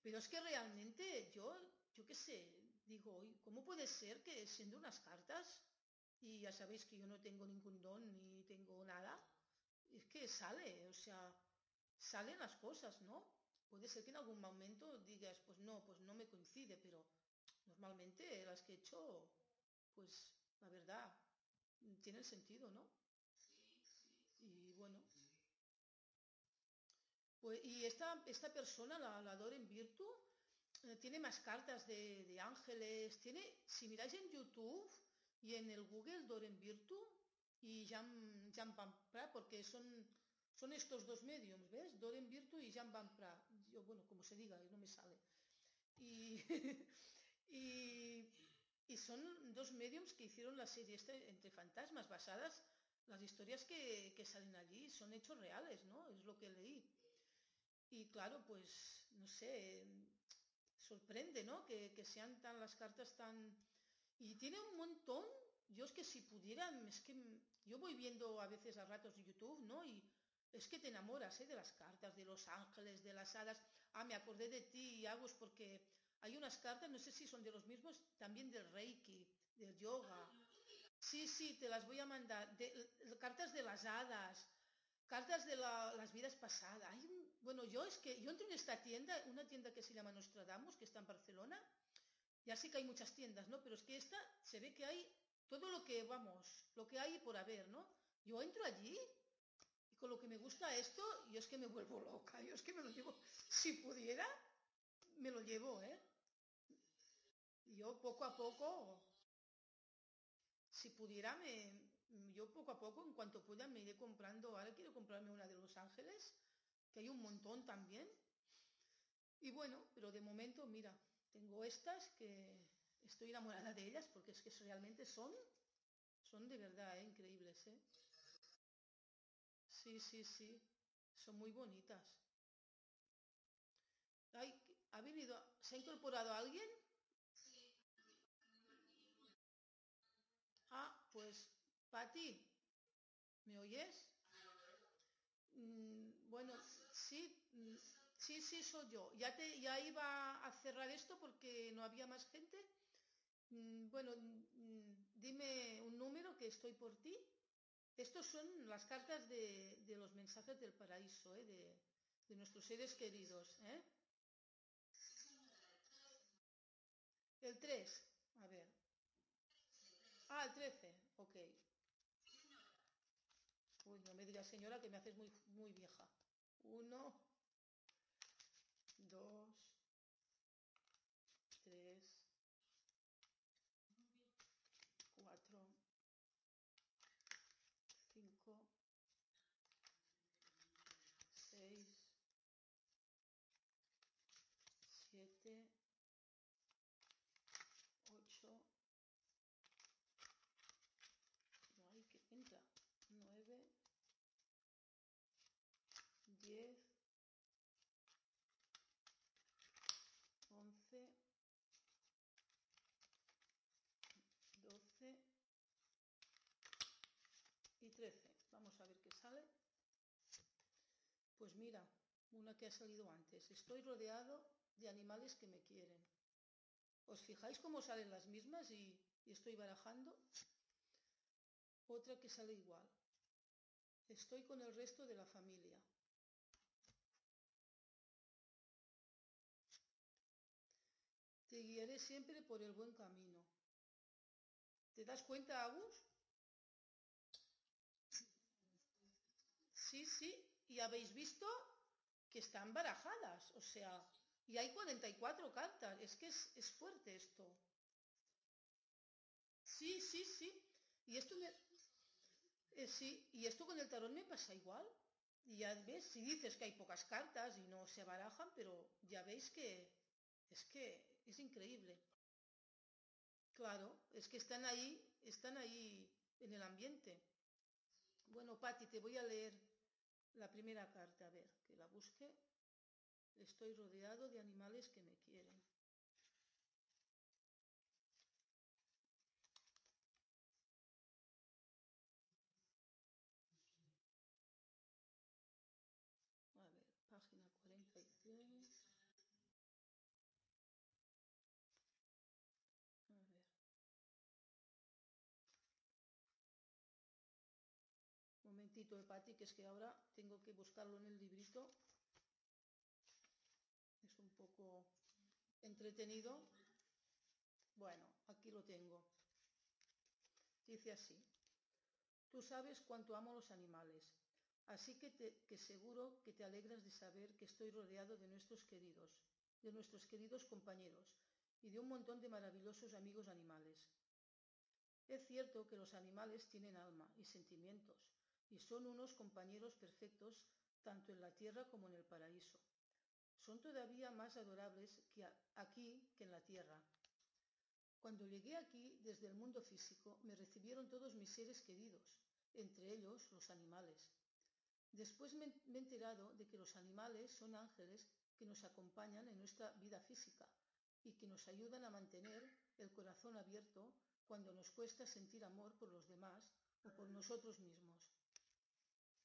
Pero es que realmente yo, yo qué sé, digo, ¿cómo puede ser que siendo unas cartas y ya sabéis que yo no tengo ningún don ni tengo nada, es que sale, o sea, salen las cosas, ¿no? Puede ser que en algún momento digas, pues no, pues no me coincide, pero normalmente las que he hecho, pues la verdad, tienen sentido, ¿no? Y bueno. Pues, y esta, esta persona, la, la Doren Virtu, eh, tiene más cartas de, de ángeles, tiene, si miráis en YouTube, y en el Google Doren Virtu y Jan, Jan Pra, porque son, son estos dos medios, ¿ves? Doren Virtu y Jan Van Pra. Yo, bueno, como se diga, no me sale. Y, y, son dos mediums que hicieron la serie este entre fantasmas, basadas, las historias que, que salen allí son hechos reales, ¿no? Es lo que leí. Y claro, pues, no sé, sorprende, ¿no? Que, que sean tan las cartas tan y tiene un montón, yo es que si pudieran, es que yo voy viendo a veces a ratos YouTube, ¿no? Y es que te enamoras ¿eh? de las cartas, de los ángeles, de las hadas. Ah, me acordé de ti, Agus, porque hay unas cartas, no sé si son de los mismos, también del Reiki, del yoga. Sí, sí, te las voy a mandar. cartas de las hadas, cartas de las vidas pasadas. Bueno, yo es que yo entro en esta tienda, una tienda que se llama Nostradamus, que está en Barcelona, ya sé que hay muchas tiendas, ¿no? Pero es que esta se ve que hay todo lo que, vamos, lo que hay por haber, ¿no? Yo entro allí y con lo que me gusta esto, yo es que me vuelvo loca, yo es que me lo llevo, si pudiera, me lo llevo, ¿eh? Yo poco a poco, si pudiera, me, yo poco a poco, en cuanto pueda, me iré comprando, ahora quiero comprarme una de Los Ángeles, que hay un montón también. Y bueno, pero de momento, mira, tengo estas que estoy enamorada de ellas porque es que realmente son, son de verdad ¿eh? increíbles. ¿eh? Sí, sí, sí, son muy bonitas. ¿Ha venido, se ha incorporado alguien? Ah, pues, Pati, ¿me oyes? Mm, bueno, sí, Sí, sí, soy yo. Ya, te, ya iba a cerrar esto porque no había más gente. Mm, bueno, mm, dime un número que estoy por ti. Estos son las cartas de, los mensajes del paraíso, ¿eh? de, nuestros seres queridos. ¿eh? El 3, a ver. Ah, el 13, ok. Uy, no me digas señora que me haces muy, muy vieja. Uno, dos, tres, cuatro, cinco, seis, siete, ocho, ay, qué pinta, nueve, diez, once, doce y trece. Vamos a ver qué sale. Pues mira, una que ha salido antes. Estoy rodeado de animales que me quieren. ¿Os fijáis cómo salen las mismas y, y estoy barajando? Otra que sale igual. Estoy con el resto de la familia. Te guiaré siempre por el buen camino. ¿Te das cuenta, Agus? Sí, sí, y habéis visto que están barajadas, o sea, y hay 44 cartas, es que es, es fuerte esto. Sí, sí, sí, y esto eh, sí, y esto con el tarot me pasa igual. Y ya ves, si dices que hay pocas cartas y no se barajan, pero ya veis que es que es increíble. Claro, es que están ahí, están ahí en el ambiente. Bueno, Patti, te voy a leer la primera carta, a ver, que la busque. Estoy rodeado de animales que me quieren. Que es que ahora tengo que buscarlo en el librito. Es un poco entretenido. Bueno, aquí lo tengo. Dice así. Tú sabes cuánto amo los animales, así que, te, que seguro que te alegras de saber que estoy rodeado de nuestros queridos, de nuestros queridos compañeros y de un montón de maravillosos amigos animales. Es cierto que los animales tienen alma y sentimientos, y son unos compañeros perfectos tanto en la tierra como en el paraíso. Son todavía más adorables que aquí que en la tierra. Cuando llegué aquí desde el mundo físico me recibieron todos mis seres queridos, entre ellos los animales. Después me, he enterado de que los animales son ángeles que nos acompañan en nuestra vida física y que nos ayudan a mantener el corazón abierto cuando nos cuesta sentir amor por los demás o por nosotros mismos.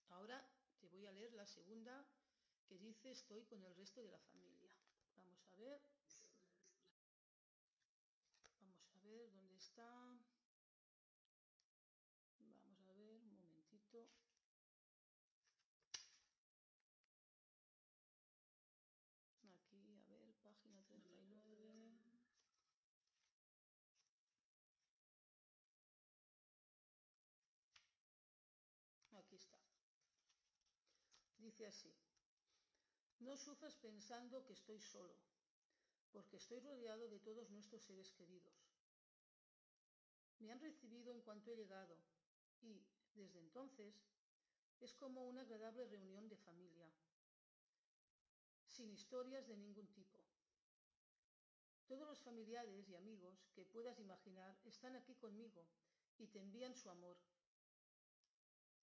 Ahora te voy a leer la segunda que dice estoy con el resto de la familia. Vamos a ver. Vamos a ver dónde está. Vamos a ver, un momentito. Aquí, a ver, página 39. Aquí está. Así. No sufras pensando que estoy solo, porque estoy rodeado de todos nuestros seres queridos. Me han recibido en cuanto he llegado y, desde entonces, es como una agradable reunión de familia, sin historias de ningún tipo. Todos los familiares y amigos que puedas imaginar están aquí conmigo y te envían su amor.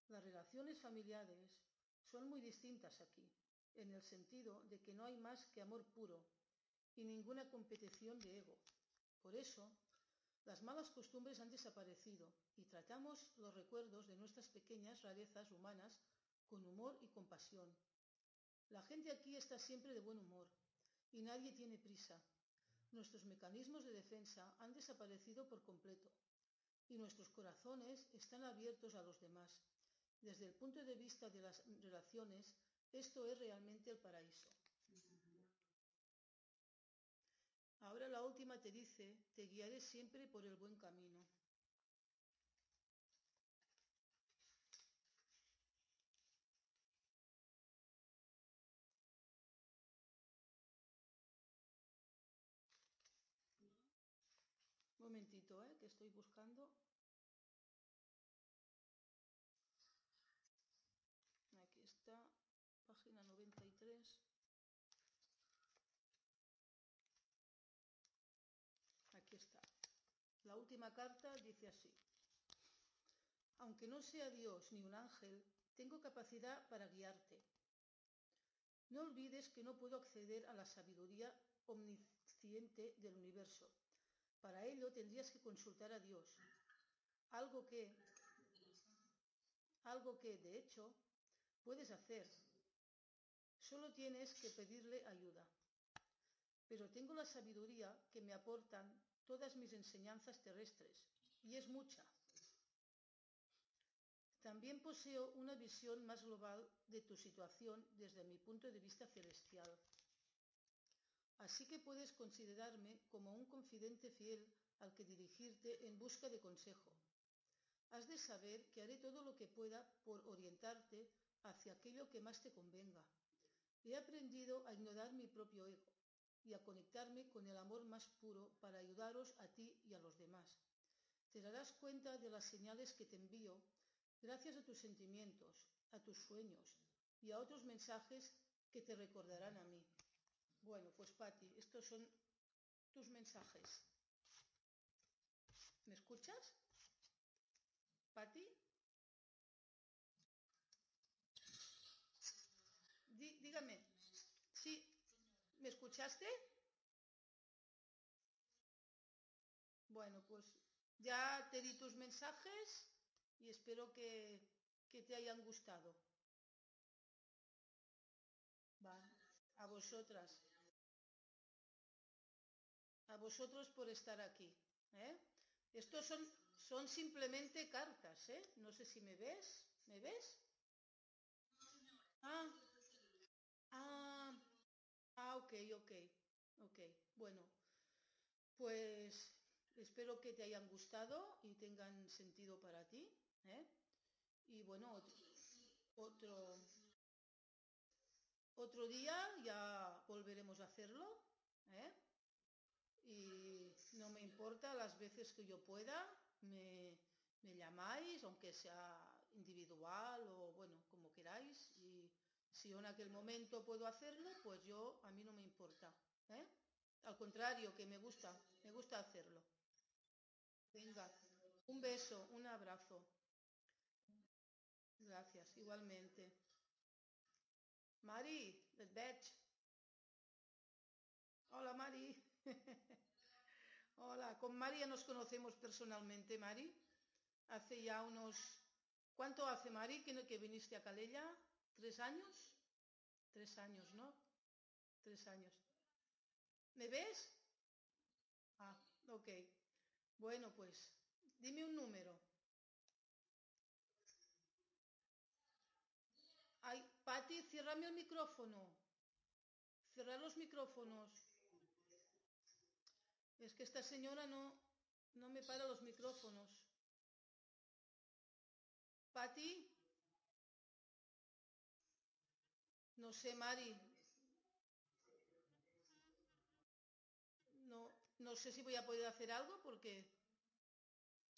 Las relaciones familiares son muy distintas aquí, en el sentido de que no hay más que amor puro y ninguna competición de ego. Por eso, las malas costumbres han desaparecido y tratamos los recuerdos de nuestras pequeñas rarezas humanas con humor y compasión. La gente aquí está siempre de buen humor y nadie tiene prisa. Nuestros mecanismos de defensa han desaparecido por completo y nuestros corazones están abiertos a los demás. Desde el punto de vista de las relaciones, esto es realmente el paraíso. Ahora la última te dice, te guiaré siempre por el buen camino. Un momentito, ¿eh? que estoy buscando. Carta dice así. Aunque no sea Dios ni un ángel, tengo capacidad para guiarte. No olvides que no puedo acceder a la sabiduría omnisciente del universo. Para ello tendrías que consultar a Dios. Algo que, algo que, de hecho, puedes hacer. Solo tienes que pedirle ayuda. Pero tengo la sabiduría que me aportan todas mis enseñanzas terrestres, y es mucha. También poseo una visión más global de tu situación desde mi punto de vista celestial. Así que puedes considerarme como un confidente fiel al que dirigirte en busca de consejo. Has de saber que haré todo lo que pueda por orientarte hacia aquello que más te convenga. He aprendido a ignorar mi propio ego y a conectarme con el amor más puro para ayudaros a ti y a los demás. Te darás cuenta de las señales que te envío gracias a tus sentimientos, a tus sueños y a otros mensajes que te recordarán a mí. Bueno, pues Patti, estos son tus mensajes. ¿Me escuchas? Patti? dígame. ¿Sí? ¿Me escuchaste? Bueno, pues ya te di tus mensajes y espero que, que te hayan gustado. Va, a vosotras. A vosotros por estar aquí. ¿eh? Estos son, son simplemente cartas, ¿eh? No sé si me ves. ¿Me ves? Ah, ah, ah, ok, ok, ok. Bueno, pues espero que te hayan gustado y tengan sentido para ti. ¿eh? Y bueno, otro, otro día ya volveremos a hacerlo. ¿eh? Y no me importa las veces que yo pueda, me, me llamáis, aunque sea individual o bueno, como queráis. Si yo en aquel momento puedo hacerlo, pues yo a mí no me importa. ¿eh? Al contrario, que me gusta, me gusta hacerlo. Venga, un beso, un abrazo. Gracias, igualmente. Mari, veig. Hola, Mari. Hola, con María nos conocemos personalmente, Mari. Hace ya unos... ¿Cuánto hace, Mari, que, que viniste a Calella? ¿Tres años? Tres años, ¿no? Tres años. ¿Me ves? Ah, ok. Bueno, pues, dime un número. Ay, Pati, ciérrame el micrófono. Cerrar los micrófonos. Es que esta señora no, no me para los micrófonos. Pati. No sé, Mari. No, no sé si voy a poder hacer algo porque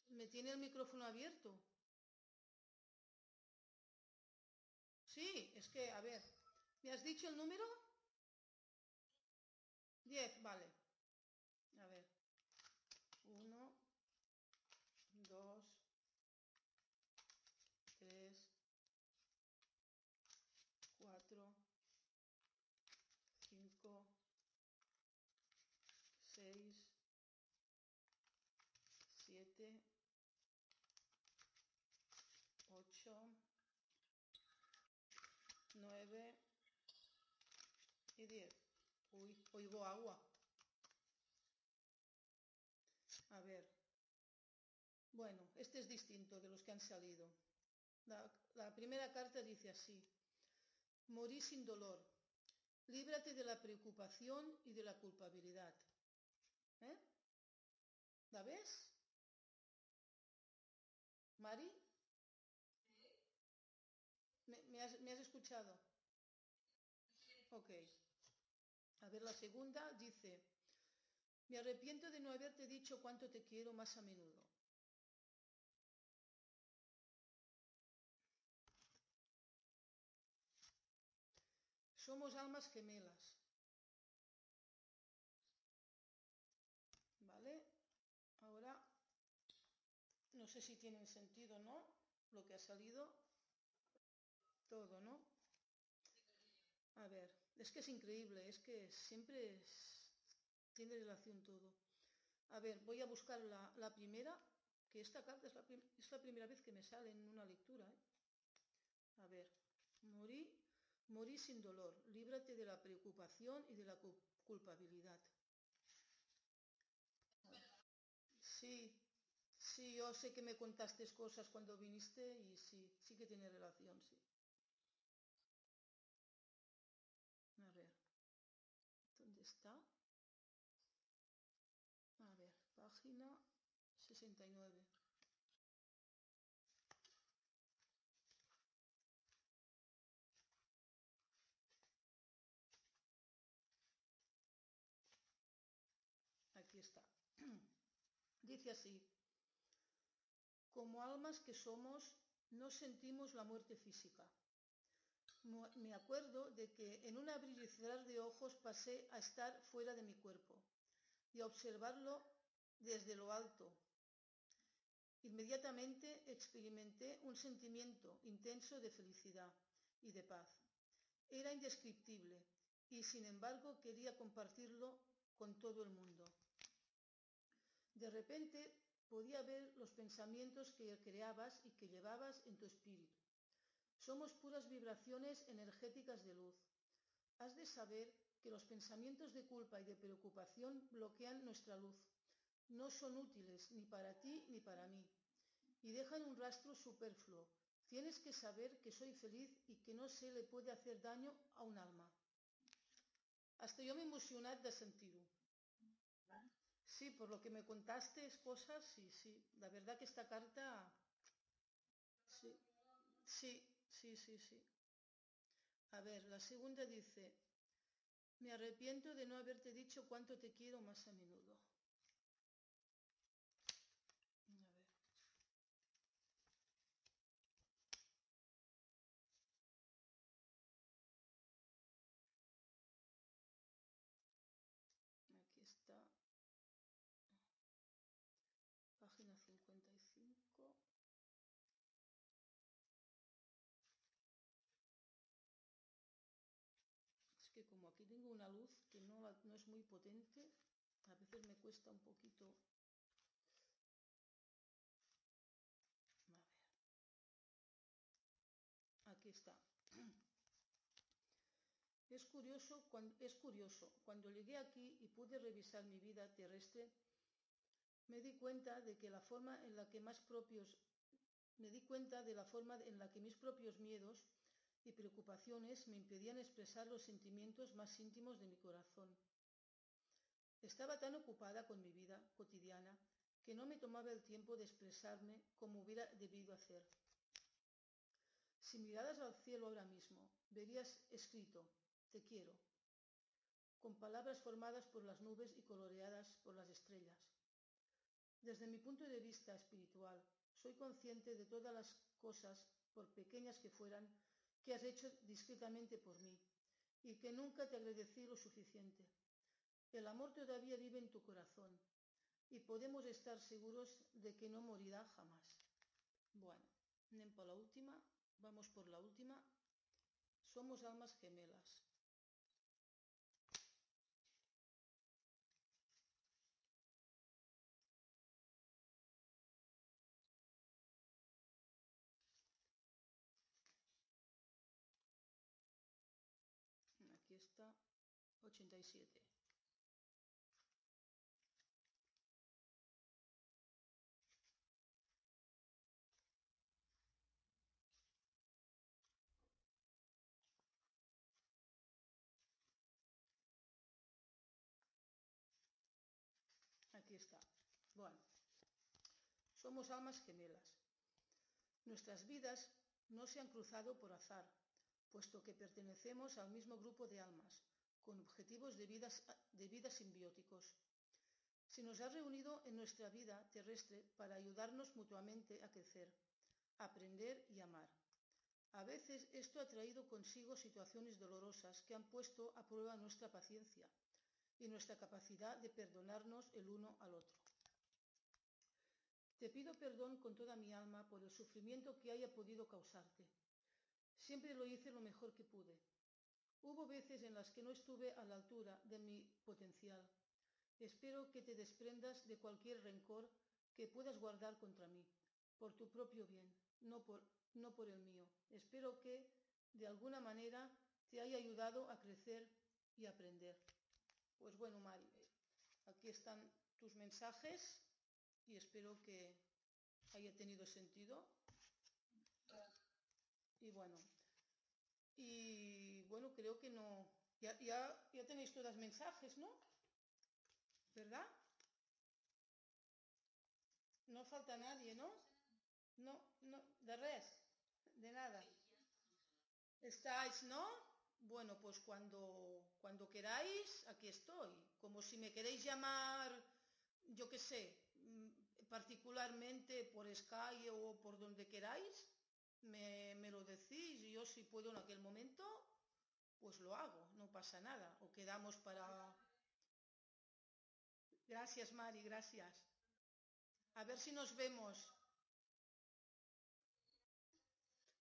me tiene el micrófono abierto. Sí, es que, a ver, ¿me has dicho el número? Diez, vale. A ver. Uno, dos, tres, cuatro, cinco, seis, siete, ocho, 9 y 10. Uy, oigo agua. A ver. Bueno, este es distinto de los que han salido. La, la primera carta dice así. Morí sin dolor. Líbrate de la preocupación y de la culpabilidad. ¿Eh? ¿La ves? ¿Mari? ¿Me, has, ¿Me has escuchado? Ok. A ver, la segunda dice, Me arrepiento de no haberte dicho cuánto te quiero más a menudo. Somos almas gemelas. ¿Vale? Ahora, no sé si tienen sentido o no lo que ha salido. Todo, ¿no? Es que es increíble, es que siempre tiene relación todo. A ver, voy a buscar la, primera, que esta carta es la, primera vez que me sale en una lectura. ¿eh? A ver, morí, morí sin dolor, líbrate de la preocupación y de la cu- culpabilidad. Sí, sí, yo sé que me contaste cosas cuando viniste y sí, sí que tiene relación, sí. A ver, ¿dónde está? A ver, página 69. Aquí está. Dice así, como almas que somos, no sentimos la muerte física. Me acuerdo de que en un abrir de ojos pasé a estar fuera de mi cuerpo y a observarlo desde lo alto. Inmediatamente experimenté un sentimiento intenso de felicidad y de paz. Era indescriptible y sin embargo quería compartirlo con todo el mundo. De repente podía ver los pensamientos que creabas y que llevabas en tu espíritu. Somos puras vibraciones energéticas de luz. Has de saber que los pensamientos de culpa y de preocupación bloquean nuestra luz. No son útiles ni para ti ni para mí y dejan un rastro superfluo. Tienes que saber que soy feliz y que no se le puede hacer daño a un alma. Hasta yo m'he emocionat de sentir-ho. Sí, por lo que me contaste cosas, sí, sí. La verdad que esta carta... Sí, sí, sí, sí, sí. A ver, la segunda dice, me arrepiento de no haberte dicho cuánto te quiero más a menudo. A ver. Aquí está. Página 55. Es que como aquí tengo una luz que no, no es muy potente, a veces me cuesta un poquito. Aquí está. Es curioso, cuan- es curioso, cuando llegué aquí y pude revisar mi vida terrestre, me di cuenta de que la forma en la que más propios me di cuenta de la forma en la que mis propios miedos y preocupaciones me impedían expresar los sentimientos más íntimos de mi corazón. Estaba tan ocupada con mi vida cotidiana que no me tomaba el tiempo de expresarme como hubiera debido hacer. Si miraras al cielo ahora mismo, verías escrito, te quiero, con palabras formadas por las nubes y coloreadas por las estrellas. Desde mi punto de vista espiritual, soy consciente de todas las cosas, por pequeñas que fueran, que has hecho discretamente por mí y que nunca te agradecí lo suficiente. El amor todavía vive en tu corazón y podemos estar seguros de que no morirá jamás. Bueno, anem per la última, vamos por la última. Somos almas gemelas. 87. Aquí está. Bueno, somos almas gemelas. Nuestras vidas no se han cruzado por azar, puesto que pertenecemos al mismo grupo de almas, con objetivos de vida, de vida simbióticos. se nos ha reunido en nuestra vida terrestre para ayudarnos mutuamente a crecer, aprender y amar. A veces esto ha traído consigo situaciones dolorosas que han puesto a prueba nuestra paciencia y nuestra capacidad de perdonarnos el uno al otro. Te pido perdón con toda mi alma por el sufrimiento que haya podido causarte. Siempre lo hice lo mejor que pude. Hubo veces en las que no estuve a la altura de mi potencial. Espero que te desprendas de cualquier rencor que puedas guardar contra mí, por tu propio bien, no por, no por el mío. Espero que, de alguna manera, te haya ayudado a crecer y aprender. Pues bueno, Mari, aquí están tus mensajes y espero que haya tenido sentido. Y bueno, y bueno, creo que no. Ya, tenéis todos mensajes, ¿no? ¿Verdad? No falta nadie, ¿no? No, no, de res, de nada. ¿Estáis, no? Bueno, pues cuando, cuando queráis, aquí estoy. Como si me queréis llamar, yo qué sé, particularmente por Sky o por donde queráis, me, me, lo decís y yo si puedo en aquel momento, pues lo hago, no pasa nada. O quedamos para... Gracias, Mari, gracias. A ver si nos vemos.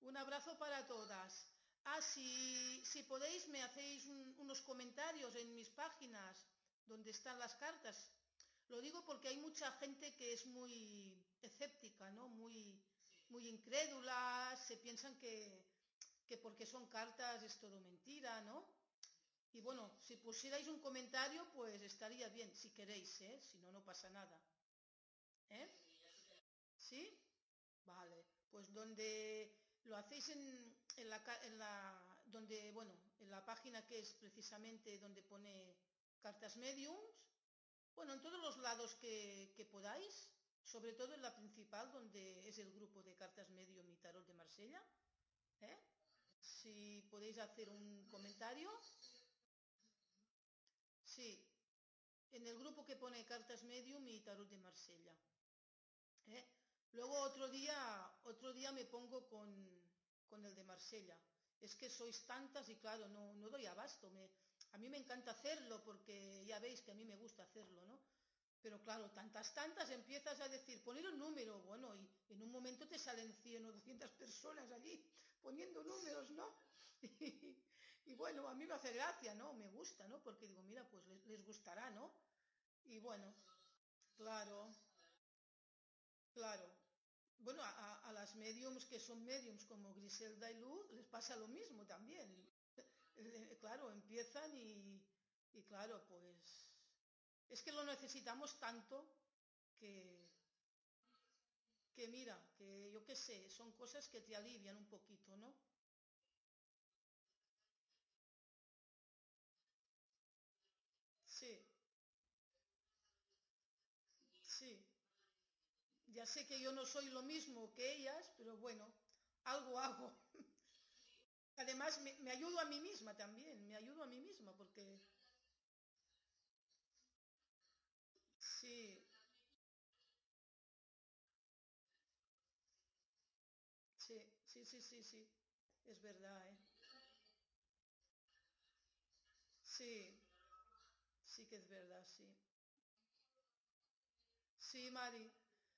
Un abrazo para todas. Ah, si, si podéis, me hacéis un, unos comentarios en mis páginas donde están las cartas lo digo porque hay mucha gente que es muy escéptica, ¿no? Muy, muy incrédula, se piensan que, que porque son cartas es todo mentira, ¿no? Y bueno, si pusierais un comentario, pues estaría bien, si queréis, ¿eh? Si no, no pasa nada. ¿Eh? ¿Sí? Vale. Pues donde lo hacéis en, en, la, en la, donde, bueno, en la página que es precisamente donde pone cartas mediums, bueno, en todos los lados que, podáis, sobre todo en la principal, donde es el grupo de cartas medio y tarot de Marsella. ¿eh? Si podéis hacer un comentario. Sí, en el grupo que pone cartas medium y tarot de Marsella. ¿eh? Luego otro día, otro día me pongo con, con, el de Marsella. Es que sois tantas y claro, no, no doy abasto. Me, a mí me encanta hacerlo porque ya veis que a mí me gusta hacerlo, ¿no? Pero claro, tantas, tantas empiezas a decir, poner un número, bueno, y en un momento te salen 100 o 200 personas allí poniendo números, ¿no? Y, bueno, a mí me hace gracia, ¿no? Me gusta, ¿no? Porque digo, mira, pues les, gustará, ¿no? Y bueno, claro, claro. Bueno, a, las mediums que son mediums como Griselda y Luz les pasa lo mismo también. Claro, empiezan y claro, pues es que lo necesitamos tanto que, que mira, que yo qué sé, son cosas que te alivian un poquito, ¿no? Sí, sí. Ya sé que yo no soy lo mismo que ellas, pero bueno, algo hago. Además, me, me, ayudo a mí misma también, me ayudo a mí misma porque... Sí. Sí, sí, sí, sí, sí. Es verdad, ¿eh? Sí, sí que es verdad, sí. Sí, Mari.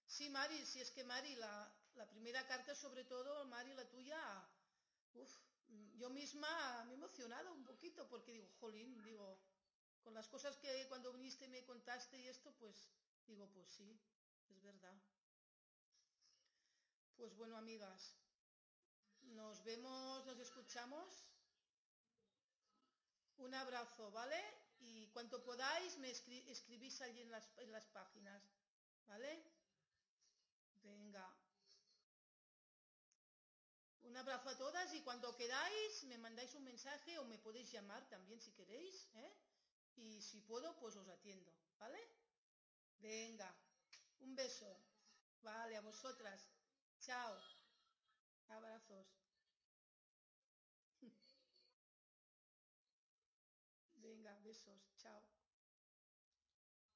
Sí, Mari, si es que Mari, la, la primera carta sobre todo, Mari, la tuya, uff, yo misma me he emocionado un poquito porque digo, jolín, digo, con las cosas que cuando viniste me contaste y esto, pues digo, pues sí, es verdad. Pues bueno, amigas, nos vemos, nos escuchamos. Un abrazo, ¿vale? Y cuanto podáis me escri escribís allí en las, en las páginas, ¿vale? Venga. Un abrazo a todas y cuando queráis me mandáis un mensaje o me podéis llamar también si queréis, ¿eh? Y si puedo, pues os atiendo, ¿vale? Venga, un beso. Vale, a vosotras. Chao. Abrazos.